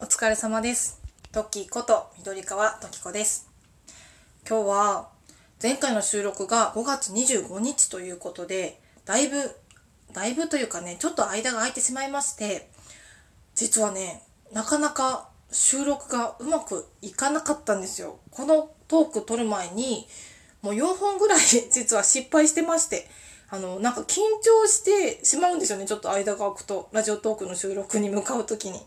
お疲れ様です。トッキーこと緑川トキコです。今日は前回の収録が5月25日ということで、だいぶ、だいぶというかね、ちょっと間が空いてしまいまして、実はね、なかなか収録がうまくいかなかったんですよ。このトーク撮る前に、もう4本ぐらい 実は失敗してまして、あの、なんか緊張してしまうんですよね。ちょっと間が空くと、ラジオトークの収録に向かうときに。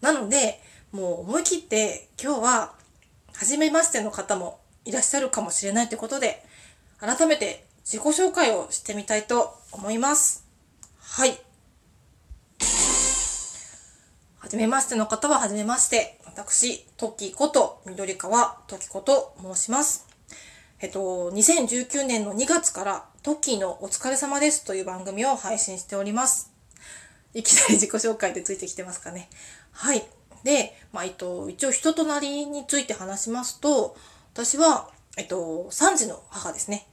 なので、もう思い切って今日は、初めましての方もいらっしゃるかもしれないということで、改めて自己紹介をしてみたいと思います。はい。はじめましての方ははじめまして。私、トッキーこと緑川トキコと申します。えっと、2019年の2月からトッキーのお疲れ様ですという番組を配信しております。いきなり自己紹介でついてきてますかね。はい。で、まあ、えっと、一応人となりについて話しますと、私は、えっと、3児の母ですね。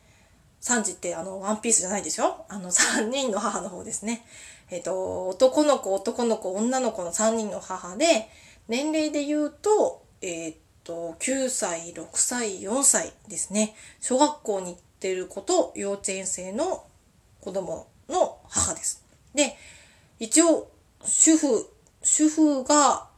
3児ってあの、ワンピースじゃないでしょあの、3人の母の方ですね。えっと、男の子、男の子、女の子の3人の母で、年齢で言うと、えっと、9歳、6歳、4歳ですね。小学校に行ってる子と幼稚園生の子供の母です。で、一応、主婦、主婦が、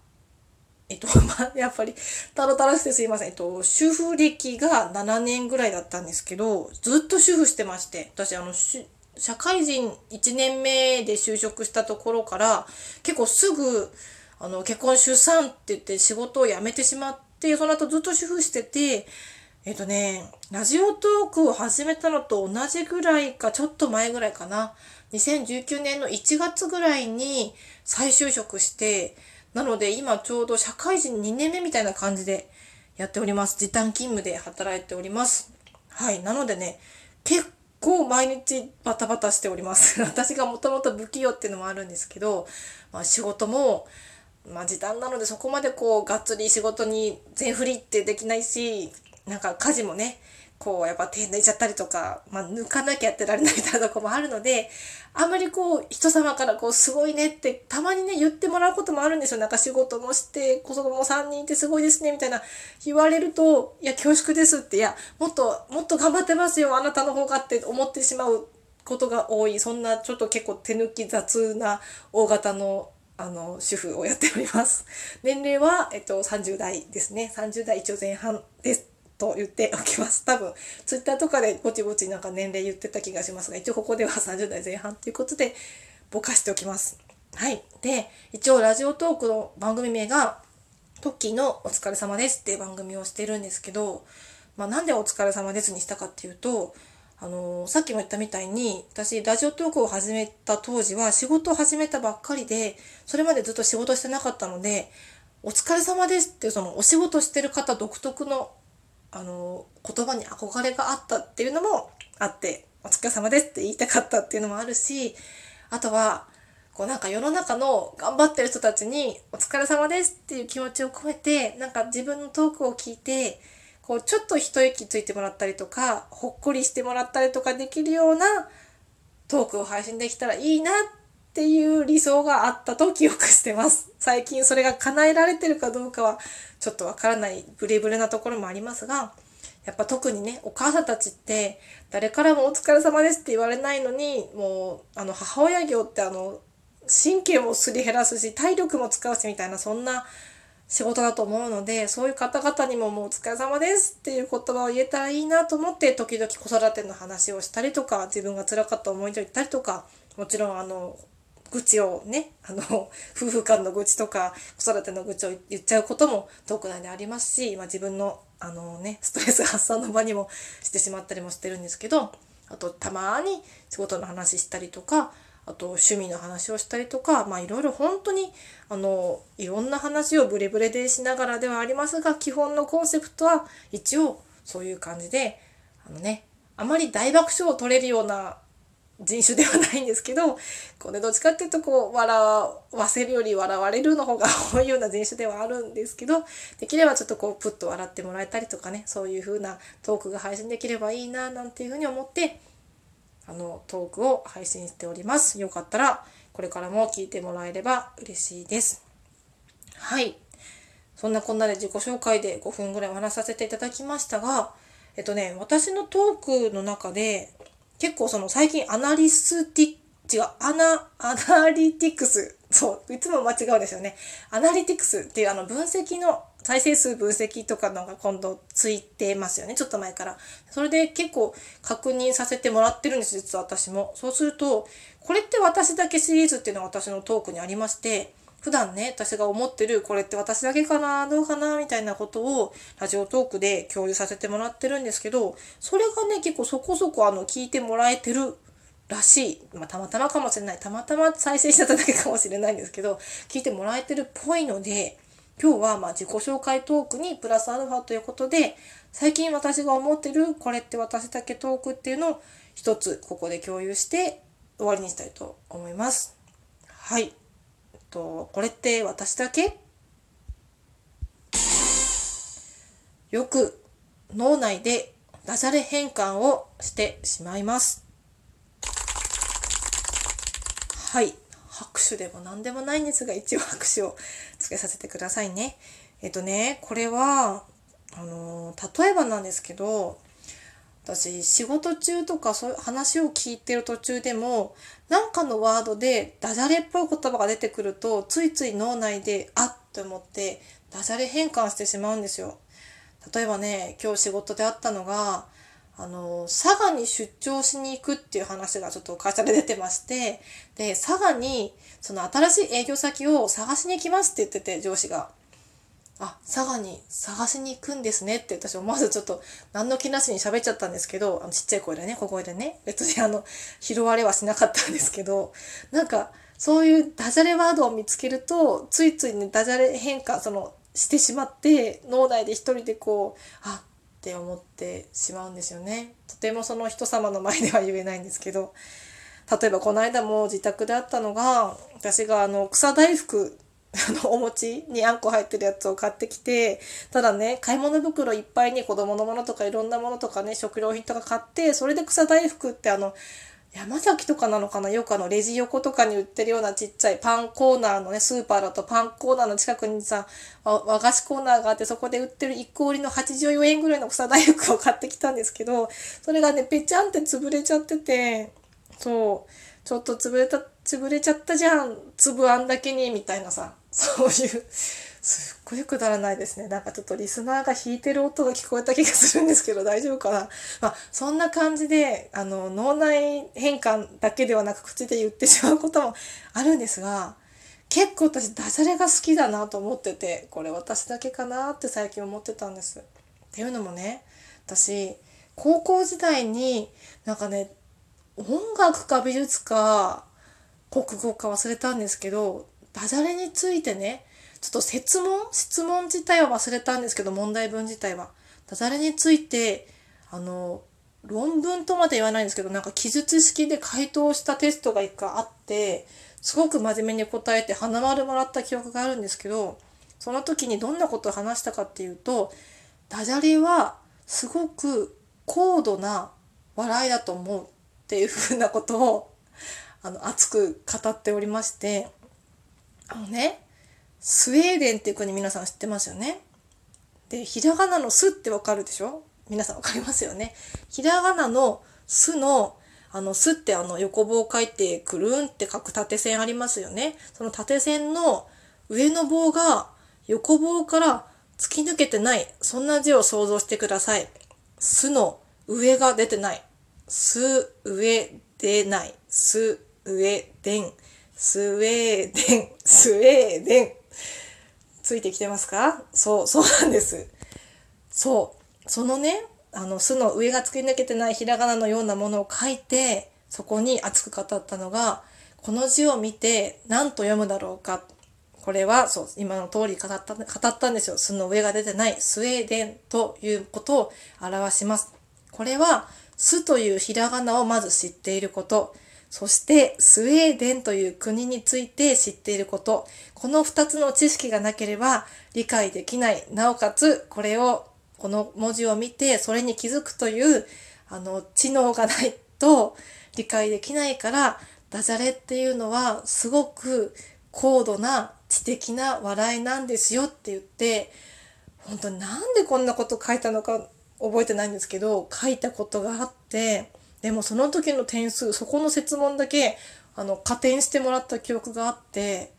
えっと、まあ、やっぱり、たらたらしてすいません。えっと、主婦歴が7年ぐらいだったんですけど、ずっと主婦してまして、私、あの、社会人1年目で就職したところから、結構すぐ、あの、結婚出産って言って仕事を辞めてしまって、その後ずっと主婦してて、えっとね、ラジオトークを始めたのと同じぐらいか、ちょっと前ぐらいかな。2019年の1月ぐらいに再就職して、なので今ちょうど社会人2年目みたいな感じでやっております。時短勤務で働いております。はい。なのでね、結構毎日バタバタしております。私がもともと不器用っていうのもあるんですけど、まあ仕事も、まあ時短なのでそこまでこうがっつり仕事に全振りってできないし、なんか家事もね、こうやっぱ手抜いちゃったりとか、まあ抜かなきゃやってられないみたいなとこもあるので、あんまりこう人様からこうすごいねってたまにね言ってもらうこともあるんですよ。なんか仕事もして子供も3人いてすごいですねみたいな言われると、いや恐縮ですって、いやもっともっと頑張ってますよあなたの方がって思ってしまうことが多い。そんなちょっと結構手抜き雑な大型のあの、主婦をやっております。年齢は、えっと、30代ですね。30代一応前半です。と言っておきます。多分、ツイッターとかでぼちぼちなんか年齢言ってた気がしますが、一応ここでは30代前半ということで、ぼかしておきます。はい。で、一応ラジオトークの番組名が、トッキーのお疲れ様ですっていう番組をしてるんですけど、まあなんでお疲れ様ですにしたかっていうと、あのさっきも言ったみたいに、私、ラジオトークを始めた当時は仕事を始めたばっかりで、それまでずっと仕事してなかったので、お疲れ様ですっていうそのお仕事してる方独特のあの、言葉に憧れがあったっていうのもあって、お疲れ様ですって言いたかったっていうのもあるし、あとは、こうなんか世の中の頑張ってる人たちにお疲れ様ですっていう気持ちを込めて、なんか自分のトークを聞いて、こうちょっと一息ついてもらったりとか、ほっこりしてもらったりとかできるようなトークを配信できたらいいなっっていう理想があったと記憶してます。最近それが叶えられてるかどうかはちょっとわからないブレブレなところもありますが、やっぱ特にね、お母さんたちって誰からもお疲れ様ですって言われないのに、もうあの母親業ってあの神経もすり減らすし体力も使うしみたいなそんな仕事だと思うので、そういう方々にももうお疲れ様ですっていう言葉を言えたらいいなと思って、時々子育ての話をしたりとか、自分が辛かった思い出を言ったりとか、もちろんあの、愚痴をね、あの、夫婦間の愚痴とか、子育ての愚痴を言っちゃうこともトーク内でありますし、まあ、自分の、あのね、ストレス発散の場にもしてしまったりもしてるんですけど、あと、たまに仕事の話したりとか、あと趣味の話をしたりとか、まあいろいろ本当に、あの、いろんな話をブレブレでしながらではありますが、基本のコンセプトは一応そういう感じで、あのね、あまり大爆笑を取れるような人種ではないんですけど、これどっちかっていうとこう、笑わせるより笑われるの方が 多いような人種ではあるんですけど、できればちょっとこう、プッと笑ってもらえたりとかね、そういう風なトークが配信できればいいな、なんていうふうに思って、あの、トークを配信しております。よかったら、これからも聞いてもらえれば嬉しいです。はい。そんなこんなで自己紹介で5分ぐらいお話しさせていただきましたが、えっとね、私のトークの中で、結構その最近アナリスティック違う、アナ、アナリティクス。そう、いつも間違うんですよね。アナリティクスっていうあの分析の再生数分析とかのが今度ついてますよね。ちょっと前から。それで結構確認させてもらってるんです、実は私も。そうすると、これって私だけシリーズっていうのが私のトークにありまして、普段ね、私が思ってる、これって私だけかな、どうかな、みたいなことを、ラジオトークで共有させてもらってるんですけど、それがね、結構そこそこあの、聞いてもらえてるらしい。まあ、たまたまかもしれない。たまたま再生しちゃっただけかもしれないんですけど、聞いてもらえてるっぽいので、今日はまあ自己紹介トークにプラスアルファということで、最近私が思ってる、これって私だけトークっていうのを一つここで共有して終わりにしたいと思います。はい。と、これって私だけ？よく脳内でダジャレ変換をしてしまいます。はい。拍手でも何でもないんですが、一応拍手をつけさせてくださいね。えっとね、これは、あの例えばなんですけど、私仕事中とかそういう話を聞いてる途中でも何かのワードでダジャレっぽい言葉が出てくるとついつい脳内であっと思ってダジャレ変換してしまうんですよ。例えばね今日仕事であったのがあの佐賀に出張しに行くっていう話がちょっと会社で出てましてで佐賀にその新しい営業先を探しに行きますって言ってて上司が。あ、佐賀に探しに行くんですねって私思わずちょっと何の気なしに喋っちゃったんですけど、あのちっちゃい声でね、小声でね、別にあの、拾われはしなかったんですけど、なんかそういうダジャレワードを見つけると、ついついね、ダジャレ変化、その、してしまって、脳内で一人でこう、あって思ってしまうんですよね。とてもその人様の前では言えないんですけど、例えばこの間も自宅であったのが、私があの草大福あの、お餅にあんこ入ってるやつを買ってきて、ただね、買い物袋いっぱいに子供のものとかいろんなものとかね、食料品とか買って、それで草大福ってあの、山崎とかなのかな？よくあのレジ横とかに売ってるようなちっちゃいパンコーナーのね、スーパーだとパンコーナーの近くにさ、和菓子コーナーがあってそこで売ってる1個売りの84円ぐらいの草大福を買ってきたんですけど、それがね、ぺちゃんって潰れちゃってて、そう、ちょっと潰れた、潰れちゃったじゃん、粒あんだけに、みたいなさ、そういう、すっごいくだらないですね。なんかちょっとリスナーが弾いてる音が聞こえた気がするんですけど、大丈夫かな？まあ、そんな感じで、あの、脳内変換だけではなく口で言ってしまうこともあるんですが、結構私ダジャレが好きだなと思ってて、これ私だけかなって最近思ってたんです。っていうのもね、私、高校時代になんかね、音楽か美術か国語か忘れたんですけど、ダジャレについてね、ちょっと説問質問自体は忘れたんですけど、問題文自体は。ダジャレについて、あの、論文とまで言わないんですけど、なんか記述式で回答したテストが一回あって、すごく真面目に答えて花丸もらった記憶があるんですけど、その時にどんなことを話したかっていうと、ダジャレはすごく高度な笑いだと思うっていうふうなことをあの熱く語っておりましてあのね、スウェーデンっていう国皆さん知ってますよね？で、ひらがなのすってわかるでしょ？皆さんわかりますよね？ひらがなのすの、あの、すってあの横棒を書いてくるんって書く縦線ありますよね？その縦線の上の棒が横棒から突き抜けてない。そんな字を想像してください。すの上が出てない。す、上、出ない。す、上、でん。スウェーデン、スウェーデン。ついてきてますか？そう、そうなんです。そう。そのね、あの、巣の上が突き抜けてないひらがなのようなものを書いて、そこに熱く語ったのが、この字を見て何と読むだろうか。これは、そう、今の通り語った、語ったんですよ。巣の上が出てないスウェーデンということを表します。これは、巣というひらがなをまず知っていること。そしてスウェーデンという国について知っていること。この二つの知識がなければ理解できない。なおかつ、これを、この文字を見てそれに気づくという、あの、知能がないと理解できないから、ダジャレっていうのはすごく高度な知的な笑いなんですよって言って本当になんでこんなこと書いたのか覚えてないんですけど書いたことがあってでもその時の点数そこの設問だけあの加点してもらった記憶があって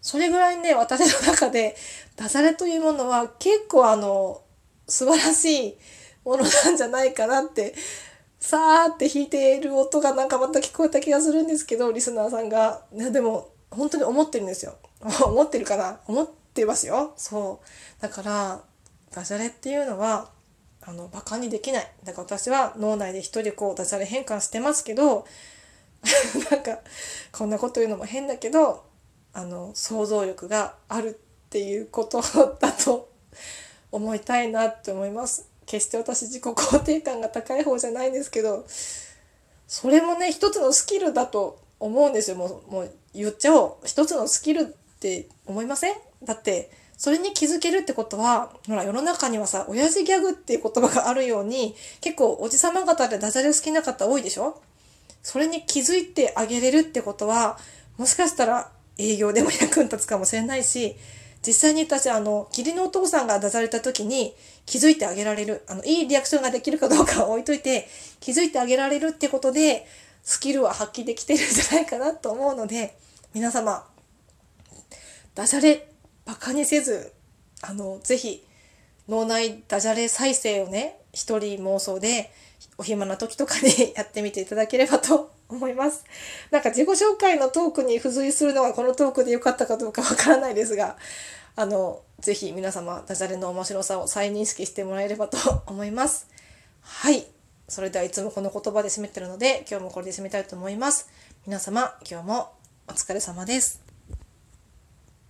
それぐらいね私の中でダジャレというものは結構あの素晴らしいものなんじゃないかなってさーって弾いている音がなんかまた聞こえた気がするんですけどリスナーさんが、ね、でも本当に思ってるんですよ。思ってるかな？思ってますよ。そう。だからダジャレっていうのはあのバカにできない。だから私は脳内で一人こうダジャレ変換してますけど なんかこんなこと言うのも変だけどあの想像力があるっていうことだと 思いたいなって思います。決して私自己肯定感が高い方じゃないんですけどそれもね一つのスキルだと思うんですよ。もうもう言っちゃおう。一つのスキルって思いません？だってそれに気づけるってことはほら世の中にはさ親父ギャグっていう言葉があるように結構おじさま方でダジャレ好きな方多いでしょ？それに気づいてあげれるってことはもしかしたら営業でも役に立つかもしれないし実際に私あの義理のお父さんが出された時に気づいてあげられるあのいいリアクションができるかどうかは置いといて気づいてあげられるってことでスキルは発揮できてるんじゃないかなと思うので皆様ダジャレバカにせずあのぜひ脳内ダジャレ再生をね一人妄想でお暇な時とかに やってみていただければと 思います。なんか自己紹介のトークに付随するのがこのトークで良かったかどうかわからないですが、あの、ぜひ皆様ダジャレの面白さを再認識してもらえればと 思います。はい。それではいつもこの言葉で締めてるので、今日もこれで締めたいと思います。皆様、今日もお疲れ様です。